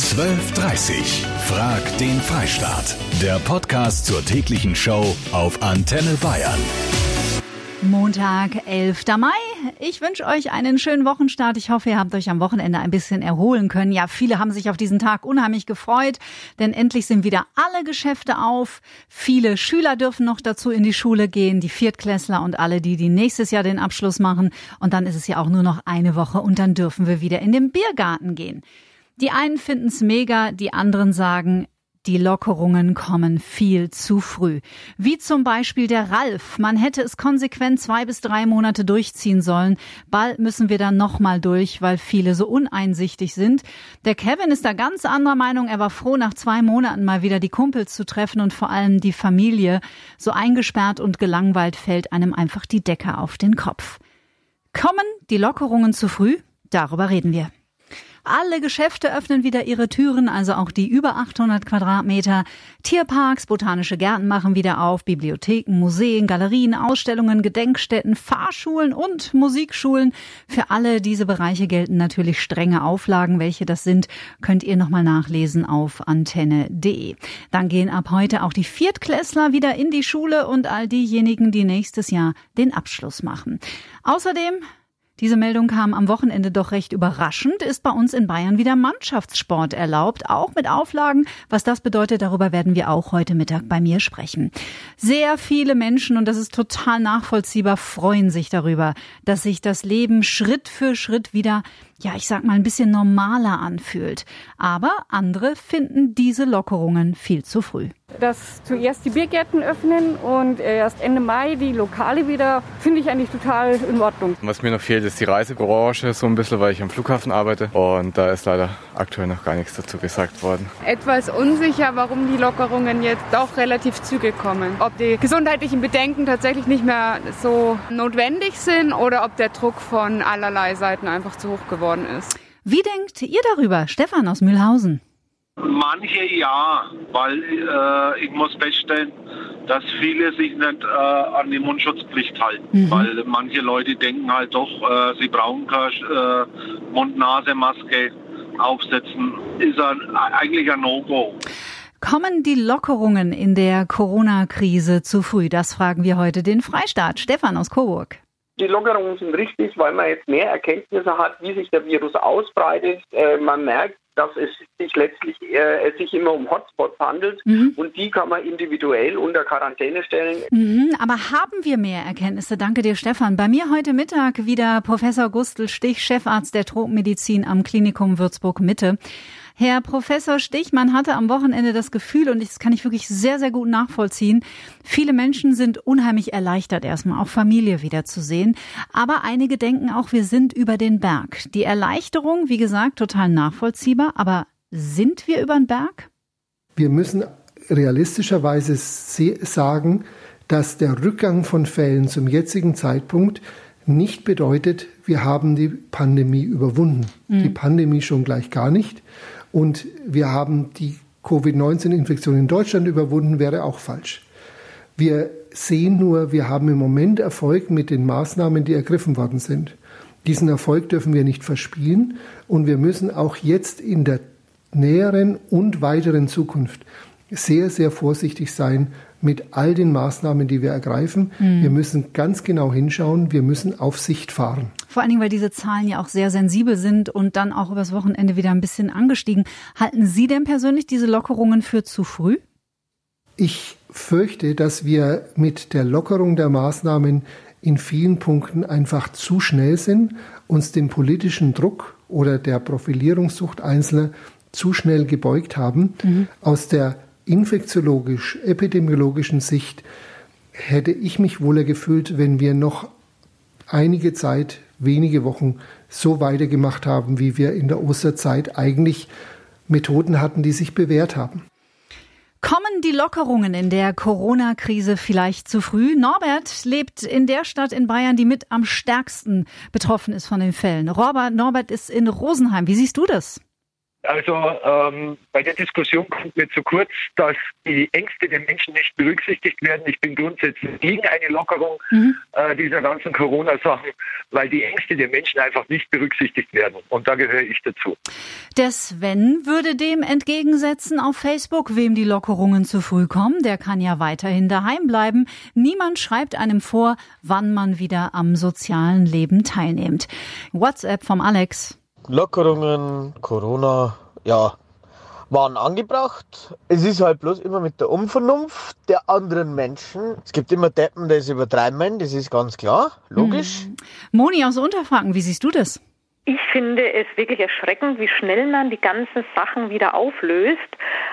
12.30 Frag den Freistaat. Der Podcast zur täglichen Show auf Antenne Bayern. Montag, 11. Mai. Ich wünsche euch einen schönen Wochenstart. Ich hoffe, ihr habt euch am Wochenende ein bisschen erholen können. Ja, viele haben sich auf diesen Tag unheimlich gefreut, denn endlich sind wieder alle Geschäfte auf. Viele Schüler dürfen noch dazu in die Schule gehen, die Viertklässler und alle, die, die nächstes Jahr den Abschluss machen. Und dann ist es ja auch nur noch eine Woche und dann dürfen wir wieder in den Biergarten gehen. Die einen finden's mega, die anderen sagen, die Lockerungen kommen viel zu früh. Wie zum Beispiel der Ralf. Man hätte es konsequent zwei bis drei Monate durchziehen sollen. Bald müssen wir dann nochmal durch, weil viele so uneinsichtig sind. Der Kevin ist da ganz anderer Meinung. Er war froh, nach zwei Monaten mal wieder die Kumpels zu treffen und vor allem die Familie. So eingesperrt und gelangweilt fällt einem einfach die Decke auf den Kopf. Kommen die Lockerungen zu früh? Darüber reden wir. Alle Geschäfte öffnen wieder ihre Türen, also auch die über 800 Quadratmeter. Tierparks, botanische Gärten machen wieder auf, Bibliotheken, Museen, Galerien, Ausstellungen, Gedenkstätten, Fahrschulen und Musikschulen. Für alle diese Bereiche gelten natürlich strenge Auflagen. Welche das sind, könnt ihr nochmal nachlesen auf antenne.de. Dann gehen ab heute auch die Viertklässler wieder in die Schule und all diejenigen, die nächstes Jahr den Abschluss machen. Außerdem diese Meldung kam am Wochenende doch recht überraschend. Ist bei uns in Bayern wieder Mannschaftssport erlaubt, auch mit Auflagen. Was das bedeutet, darüber werden wir auch heute Mittag bei mir sprechen. Sehr viele Menschen, und das ist total nachvollziehbar, freuen sich darüber, dass sich das Leben Schritt für Schritt wieder ja, ich sag mal, ein bisschen normaler anfühlt. Aber andere finden diese Lockerungen viel zu früh. Dass zuerst die Biergärten öffnen und erst Ende Mai die Lokale wieder, finde ich eigentlich total in Ordnung. Was mir noch fehlt, ist die Reisebranche so ein bisschen, weil ich am Flughafen arbeite. Und da ist leider aktuell noch gar nichts dazu gesagt worden. Etwas unsicher, warum die Lockerungen jetzt doch relativ zügig kommen. Ob die gesundheitlichen Bedenken tatsächlich nicht mehr so notwendig sind oder ob der Druck von allerlei Seiten einfach zu hoch geworden geworden ist. Wie denkt ihr darüber, Stefan aus Mühlhausen? Manche ja, weil äh, ich muss feststellen, dass viele sich nicht äh, an die Mundschutzpflicht halten, mhm. weil manche Leute denken halt doch, äh, sie brauchen keine äh, Mund-Nase-Maske aufsetzen. Ist ein, eigentlich ein No-Go. Kommen die Lockerungen in der Corona-Krise zu früh? Das fragen wir heute den Freistaat. Stefan aus Coburg. Die Lockerungen sind richtig, weil man jetzt mehr Erkenntnisse hat, wie sich der Virus ausbreitet. Äh, man merkt, dass es sich letztlich äh, es sich immer um Hotspots handelt mhm. und die kann man individuell unter Quarantäne stellen. Mhm, aber haben wir mehr Erkenntnisse? Danke dir, Stefan. Bei mir heute Mittag wieder Professor Gustl Stich, Chefarzt der Tropenmedizin am Klinikum Würzburg Mitte. Herr Professor Stichmann hatte am Wochenende das Gefühl, und das kann ich wirklich sehr, sehr gut nachvollziehen, viele Menschen sind unheimlich erleichtert, erstmal auch Familie wiederzusehen. Aber einige denken auch, wir sind über den Berg. Die Erleichterung, wie gesagt, total nachvollziehbar. Aber sind wir über den Berg? Wir müssen realistischerweise sagen, dass der Rückgang von Fällen zum jetzigen Zeitpunkt nicht bedeutet, wir haben die Pandemie überwunden. Mhm. Die Pandemie schon gleich gar nicht. Und wir haben die Covid-19-Infektion in Deutschland überwunden, wäre auch falsch. Wir sehen nur, wir haben im Moment Erfolg mit den Maßnahmen, die ergriffen worden sind. Diesen Erfolg dürfen wir nicht verspielen und wir müssen auch jetzt in der näheren und weiteren Zukunft sehr, sehr vorsichtig sein mit all den Maßnahmen, die wir ergreifen. Mhm. Wir müssen ganz genau hinschauen. Wir müssen auf Sicht fahren. Vor allen Dingen, weil diese Zahlen ja auch sehr sensibel sind und dann auch übers Wochenende wieder ein bisschen angestiegen. Halten Sie denn persönlich diese Lockerungen für zu früh? Ich fürchte, dass wir mit der Lockerung der Maßnahmen in vielen Punkten einfach zu schnell sind, uns dem politischen Druck oder der Profilierungssucht Einzelner zu schnell gebeugt haben. Mhm. Aus der infektiologisch-epidemiologischen Sicht hätte ich mich wohler gefühlt, wenn wir noch einige Zeit, wenige Wochen so weitergemacht haben, wie wir in der Osterzeit eigentlich Methoden hatten, die sich bewährt haben. Kommen die Lockerungen in der Corona-Krise vielleicht zu früh? Norbert lebt in der Stadt in Bayern, die mit am stärksten betroffen ist von den Fällen. Robert, Norbert ist in Rosenheim. Wie siehst du das? Also ähm, bei der Diskussion kommt mir zu kurz, dass die Ängste der Menschen nicht berücksichtigt werden. Ich bin grundsätzlich gegen eine Lockerung mhm. äh, dieser ganzen Corona-Sachen, weil die Ängste der Menschen einfach nicht berücksichtigt werden. Und da gehöre ich dazu. Der Sven würde dem entgegensetzen auf Facebook, wem die Lockerungen zu früh kommen. Der kann ja weiterhin daheim bleiben. Niemand schreibt einem vor, wann man wieder am sozialen Leben teilnimmt. WhatsApp vom Alex. Lockerungen, Corona, ja, waren angebracht. Es ist halt bloß immer mit der Unvernunft der anderen Menschen. Es gibt immer Deppen, die es übertreiben, das ist ganz klar, logisch. Hm. Moni aus Unterfranken, wie siehst du das? Ich finde es wirklich erschreckend, wie schnell man die ganzen Sachen wieder auflöst.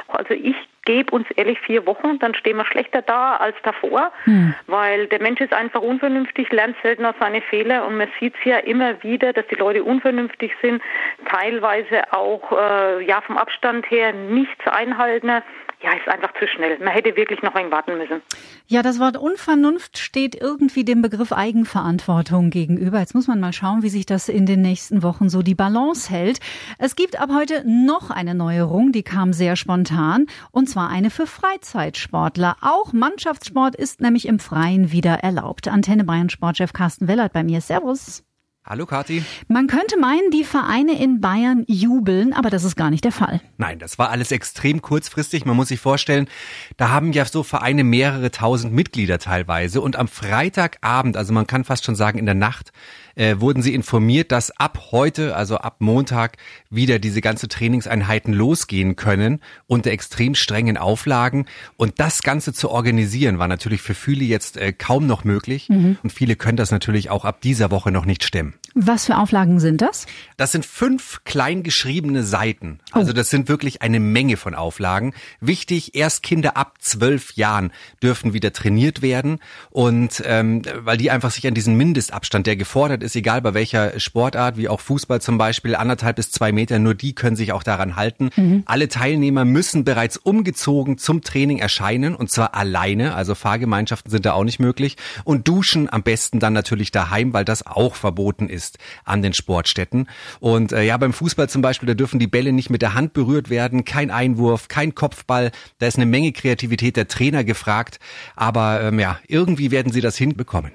Also ich gebe uns ehrlich vier Wochen, dann stehen wir schlechter da als davor, hm. weil der Mensch ist einfach unvernünftig, lernt selten aus seine Fehler und man sieht es ja immer wieder, dass die Leute unvernünftig sind, teilweise auch äh, ja vom Abstand her nichts einhalten ja, ist einfach zu schnell. Man hätte wirklich noch ein warten müssen. Ja, das Wort Unvernunft steht irgendwie dem Begriff Eigenverantwortung gegenüber. Jetzt muss man mal schauen, wie sich das in den nächsten Wochen so die Balance hält. Es gibt ab heute noch eine Neuerung, die kam sehr spontan, und zwar eine für Freizeitsportler. Auch Mannschaftssport ist nämlich im Freien wieder erlaubt. Antenne Bayern Sportchef Carsten Wellert bei mir. Servus. Hallo Kati. Man könnte meinen, die Vereine in Bayern jubeln, aber das ist gar nicht der Fall. Nein, das war alles extrem kurzfristig. Man muss sich vorstellen, da haben ja so Vereine mehrere tausend Mitglieder teilweise. Und am Freitagabend, also man kann fast schon sagen in der Nacht, äh, wurden sie informiert, dass ab heute, also ab Montag, wieder diese ganze Trainingseinheiten losgehen können unter extrem strengen Auflagen. Und das Ganze zu organisieren, war natürlich für viele jetzt äh, kaum noch möglich. Mhm. Und viele können das natürlich auch ab dieser Woche noch nicht stemmen. Was für Auflagen sind das? Das sind fünf klein geschriebene Seiten. Oh. Also das sind wirklich eine Menge von Auflagen. Wichtig, erst Kinder ab zwölf Jahren dürfen wieder trainiert werden. Und ähm, weil die einfach sich an diesen Mindestabstand, der gefordert ist, egal bei welcher Sportart, wie auch Fußball zum Beispiel, anderthalb bis zwei Meter, nur die können sich auch daran halten. Mhm. Alle Teilnehmer müssen bereits umgezogen zum Training erscheinen und zwar alleine, also Fahrgemeinschaften sind da auch nicht möglich. Und duschen am besten dann natürlich daheim, weil das auch verboten ist an den Sportstätten. Und äh, ja, beim Fußball zum Beispiel, da dürfen die Bälle nicht mit der Hand berührt werden, kein Einwurf, kein Kopfball. Da ist eine Menge Kreativität der Trainer gefragt. Aber ähm, ja, irgendwie werden sie das hinbekommen.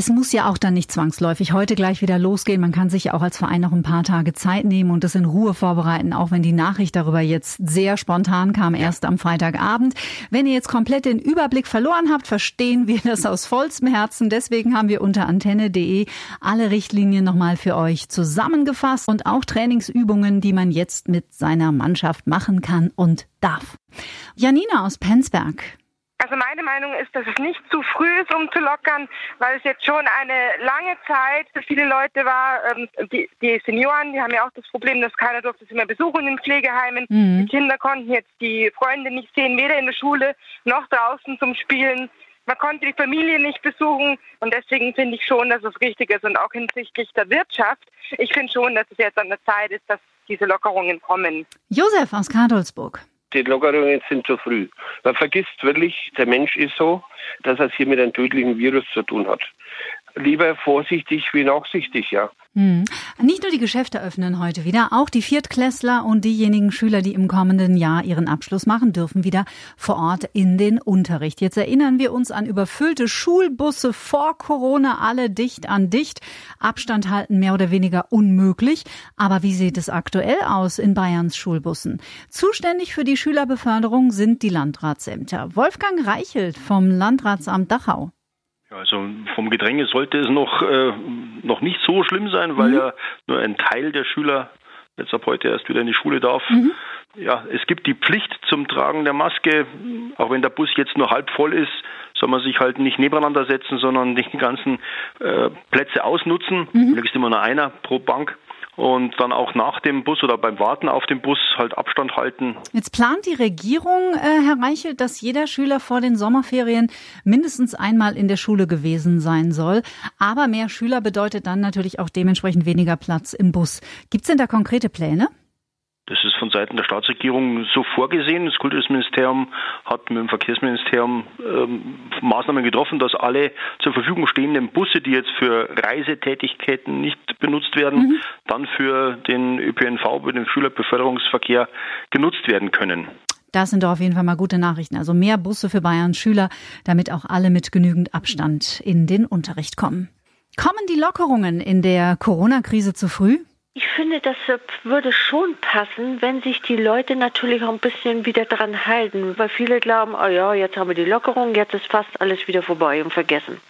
Es muss ja auch dann nicht zwangsläufig heute gleich wieder losgehen. Man kann sich ja auch als Verein noch ein paar Tage Zeit nehmen und das in Ruhe vorbereiten, auch wenn die Nachricht darüber jetzt sehr spontan kam, erst am Freitagabend. Wenn ihr jetzt komplett den Überblick verloren habt, verstehen wir das aus vollstem Herzen. Deswegen haben wir unter antenne.de alle Richtlinien nochmal für euch zusammengefasst und auch Trainingsübungen, die man jetzt mit seiner Mannschaft machen kann und darf. Janina aus Penzberg. Also meine Meinung ist, dass es nicht zu früh ist, um zu lockern, weil es jetzt schon eine lange Zeit für viele Leute war. Ähm, die, die Senioren, die haben ja auch das Problem, dass keiner durfte sie mehr besuchen in den Pflegeheimen. Mhm. Die Kinder konnten jetzt die Freunde nicht sehen, weder in der Schule noch draußen zum Spielen. Man konnte die Familie nicht besuchen und deswegen finde ich schon, dass es richtig ist und auch hinsichtlich der Wirtschaft. Ich finde schon, dass es jetzt an der Zeit ist, dass diese Lockerungen kommen. Josef aus Kadolsburg die Lockerungen sind zu früh. Man vergisst wirklich, der Mensch ist so, dass er es hier mit einem tödlichen Virus zu tun hat. Lieber vorsichtig wie nachsichtig, ja. Hm. Nicht nur die Geschäfte öffnen heute wieder, auch die Viertklässler und diejenigen Schüler, die im kommenden Jahr ihren Abschluss machen, dürfen wieder vor Ort in den Unterricht. Jetzt erinnern wir uns an überfüllte Schulbusse vor Corona, alle dicht an dicht. Abstand halten mehr oder weniger unmöglich. Aber wie sieht es aktuell aus in Bayerns Schulbussen? Zuständig für die Schülerbeförderung sind die Landratsämter. Wolfgang Reichelt vom Landratsamt Dachau. Also vom Gedränge sollte es noch, äh, noch nicht so schlimm sein, weil mhm. ja nur ein Teil der Schüler jetzt ab heute erst wieder in die Schule darf. Mhm. Ja, es gibt die Pflicht zum Tragen der Maske. Auch wenn der Bus jetzt nur halb voll ist, soll man sich halt nicht nebeneinander setzen, sondern die ganzen äh, Plätze ausnutzen. Mhm. Da ist immer nur einer pro Bank und dann auch nach dem Bus oder beim Warten auf dem Bus halt Abstand halten. Jetzt plant die Regierung, äh, Herr Reichelt, dass jeder Schüler vor den Sommerferien mindestens einmal in der Schule gewesen sein soll. Aber mehr Schüler bedeutet dann natürlich auch dementsprechend weniger Platz im Bus. Gibt es denn da konkrete Pläne? Das ist von Seiten der Staatsregierung so vorgesehen. Das Kultusministerium hat mit dem Verkehrsministerium ähm, Maßnahmen getroffen, dass alle zur Verfügung stehenden Busse, die jetzt für Reisetätigkeiten nicht benutzt werden, mhm. dann für den ÖPNV, für den Schülerbeförderungsverkehr genutzt werden können. Das sind doch auf jeden Fall mal gute Nachrichten. Also mehr Busse für Bayerns Schüler, damit auch alle mit genügend Abstand in den Unterricht kommen. Kommen die Lockerungen in der Corona-Krise zu früh? Ich finde, das würde schon passen, wenn sich die Leute natürlich auch ein bisschen wieder dran halten, weil viele glauben, oh ja, jetzt haben wir die Lockerung, jetzt ist fast alles wieder vorbei und vergessen.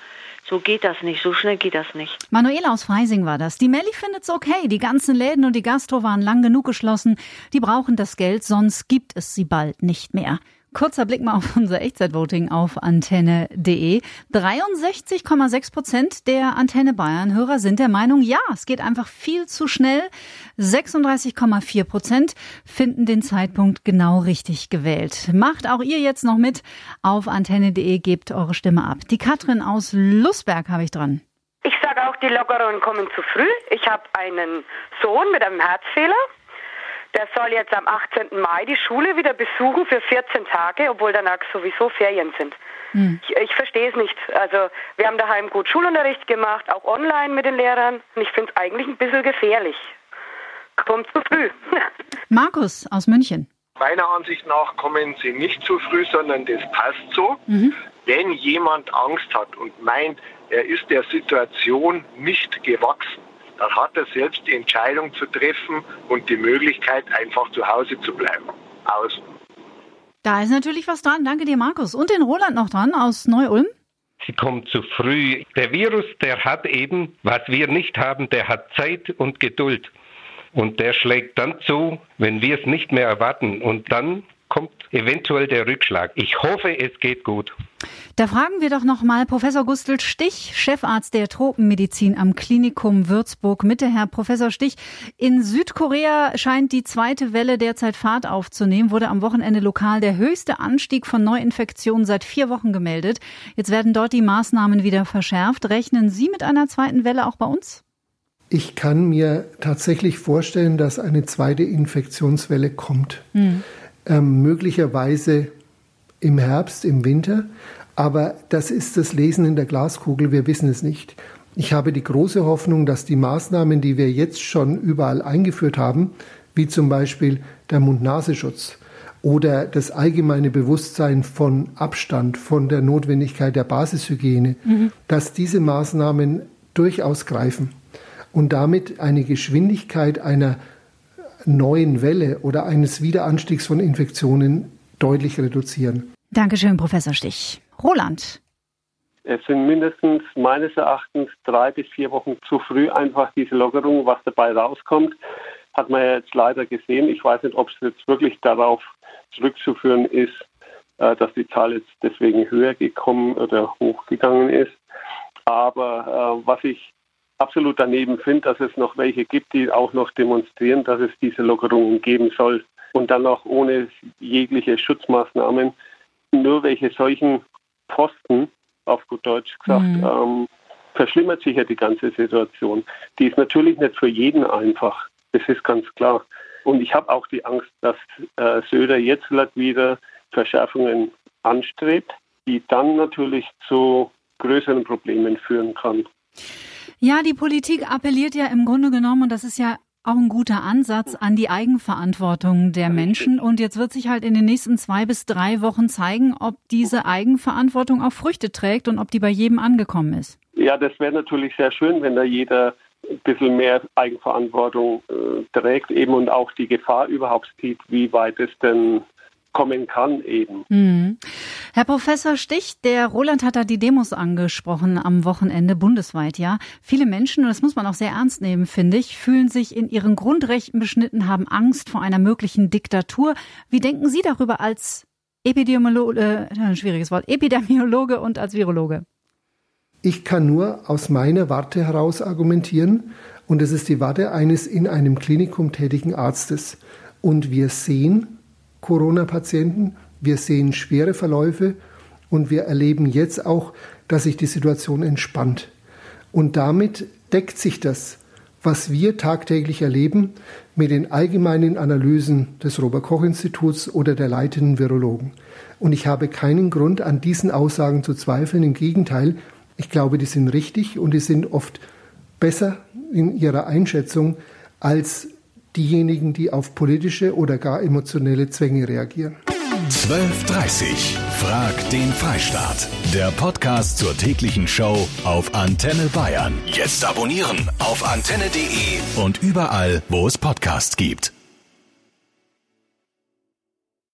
So geht das nicht, so schnell geht das nicht. Manuela aus Freising war das. Die Melli findet's okay. Die ganzen Läden und die Gastro waren lang genug geschlossen. Die brauchen das Geld, sonst gibt es sie bald nicht mehr. Kurzer Blick mal auf unser Echtzeitvoting auf antenne.de. 63,6 Prozent der Antenne Bayern Hörer sind der Meinung, ja, es geht einfach viel zu schnell. 36,4 Prozent finden den Zeitpunkt genau richtig gewählt. Macht auch ihr jetzt noch mit auf antenne.de, gebt eure Stimme ab. Die Katrin aus Lusberg habe ich dran. Ich sage auch, die Lockerungen kommen zu früh. Ich habe einen Sohn mit einem Herzfehler. Der soll jetzt am 18. Mai die Schule wieder besuchen für 14 Tage, obwohl danach sowieso Ferien sind. Hm. Ich, ich verstehe es nicht. Also wir haben daheim gut Schulunterricht gemacht, auch online mit den Lehrern. Und ich finde es eigentlich ein bisschen gefährlich. Kommt zu früh. Markus aus München. Meiner Ansicht nach kommen sie nicht zu früh, sondern das passt so. Mhm. Wenn jemand Angst hat und meint, er ist der Situation nicht gewachsen, dann hat er selbst die Entscheidung zu treffen und die Möglichkeit, einfach zu Hause zu bleiben. Außen. Da ist natürlich was dran. Danke dir, Markus. Und den Roland noch dran aus Neu-Ulm. Sie kommt zu früh. Der Virus, der hat eben, was wir nicht haben, der hat Zeit und Geduld. Und der schlägt dann zu, wenn wir es nicht mehr erwarten. Und dann kommt eventuell der Rückschlag. Ich hoffe, es geht gut. Da fragen wir doch noch mal Professor Gustl Stich, Chefarzt der Tropenmedizin am Klinikum Würzburg Mitte. Herr Professor Stich, in Südkorea scheint die zweite Welle derzeit Fahrt aufzunehmen, wurde am Wochenende lokal der höchste Anstieg von Neuinfektionen seit vier Wochen gemeldet. Jetzt werden dort die Maßnahmen wieder verschärft. Rechnen Sie mit einer zweiten Welle auch bei uns? Ich kann mir tatsächlich vorstellen, dass eine zweite Infektionswelle kommt. Hm ähm, möglicherweise im Herbst, im Winter. Aber das ist das Lesen in der Glaskugel, wir wissen es nicht. Ich habe die große Hoffnung, dass die Maßnahmen, die wir jetzt schon überall eingeführt haben, wie zum Beispiel der Mund-Nasenschutz oder das allgemeine Bewusstsein von Abstand, von der Notwendigkeit der Basishygiene, mhm. dass diese Maßnahmen durchaus greifen und damit eine Geschwindigkeit einer neuen Welle oder eines Wiederanstiegs von Infektionen deutlich reduzieren. Dankeschön, Professor Stich. Roland. Es sind mindestens meines Erachtens drei bis vier Wochen zu früh einfach diese Lockerung, was dabei rauskommt, hat man ja jetzt leider gesehen. Ich weiß nicht, ob es jetzt wirklich darauf zurückzuführen ist, äh, dass die Zahl jetzt deswegen höher gekommen oder hochgegangen ist. Aber äh, was ich absolut daneben finde, dass es noch welche gibt, die auch noch demonstrieren, dass es diese Lockerungen geben soll und dann auch ohne jegliche Schutzmaßnahmen nur welche solchen Posten, auf gut Deutsch gesagt, mhm. ähm, verschlimmert sich ja die ganze Situation. Die ist natürlich nicht für jeden einfach, das ist ganz klar. Und ich habe auch die Angst, dass äh, Söder jetzt wieder Verschärfungen anstrebt, die dann natürlich zu größeren Problemen führen kann. Ja, die Politik appelliert ja im Grunde genommen, und das ist ja auch ein guter Ansatz an die Eigenverantwortung der Menschen. Und jetzt wird sich halt in den nächsten zwei bis drei Wochen zeigen, ob diese Eigenverantwortung auch Früchte trägt und ob die bei jedem angekommen ist. Ja, das wäre natürlich sehr schön, wenn da jeder ein bisschen mehr Eigenverantwortung äh, trägt eben und auch die Gefahr überhaupt sieht, wie weit es denn kommen kann eben. Mhm. Herr Professor Stich, der Roland hat da die Demos angesprochen am Wochenende bundesweit, ja. Viele Menschen, und das muss man auch sehr ernst nehmen, finde ich, fühlen sich in ihren Grundrechten beschnitten, haben Angst vor einer möglichen Diktatur. Wie denken Sie darüber als Epidemiologe, äh, ein schwieriges Wort, Epidemiologe und als Virologe? Ich kann nur aus meiner Warte heraus argumentieren, und es ist die Warte eines in einem Klinikum tätigen Arztes. Und wir sehen, Corona-Patienten. Wir sehen schwere Verläufe und wir erleben jetzt auch, dass sich die Situation entspannt. Und damit deckt sich das was wir tagtäglich erleben mit den allgemeinen Analysen des Robert Koch Instituts oder der leitenden Virologen. Und ich habe keinen Grund, an diesen Aussagen zu zweifeln. Im Gegenteil, ich glaube, die sind richtig und die sind oft besser in ihrer Einschätzung als diejenigen, die auf politische oder gar emotionelle Zwänge reagieren. 12.30 Frag den Freistaat. Der Podcast zur täglichen Show auf Antenne Bayern. Jetzt abonnieren auf antenne.de und überall, wo es Podcasts gibt.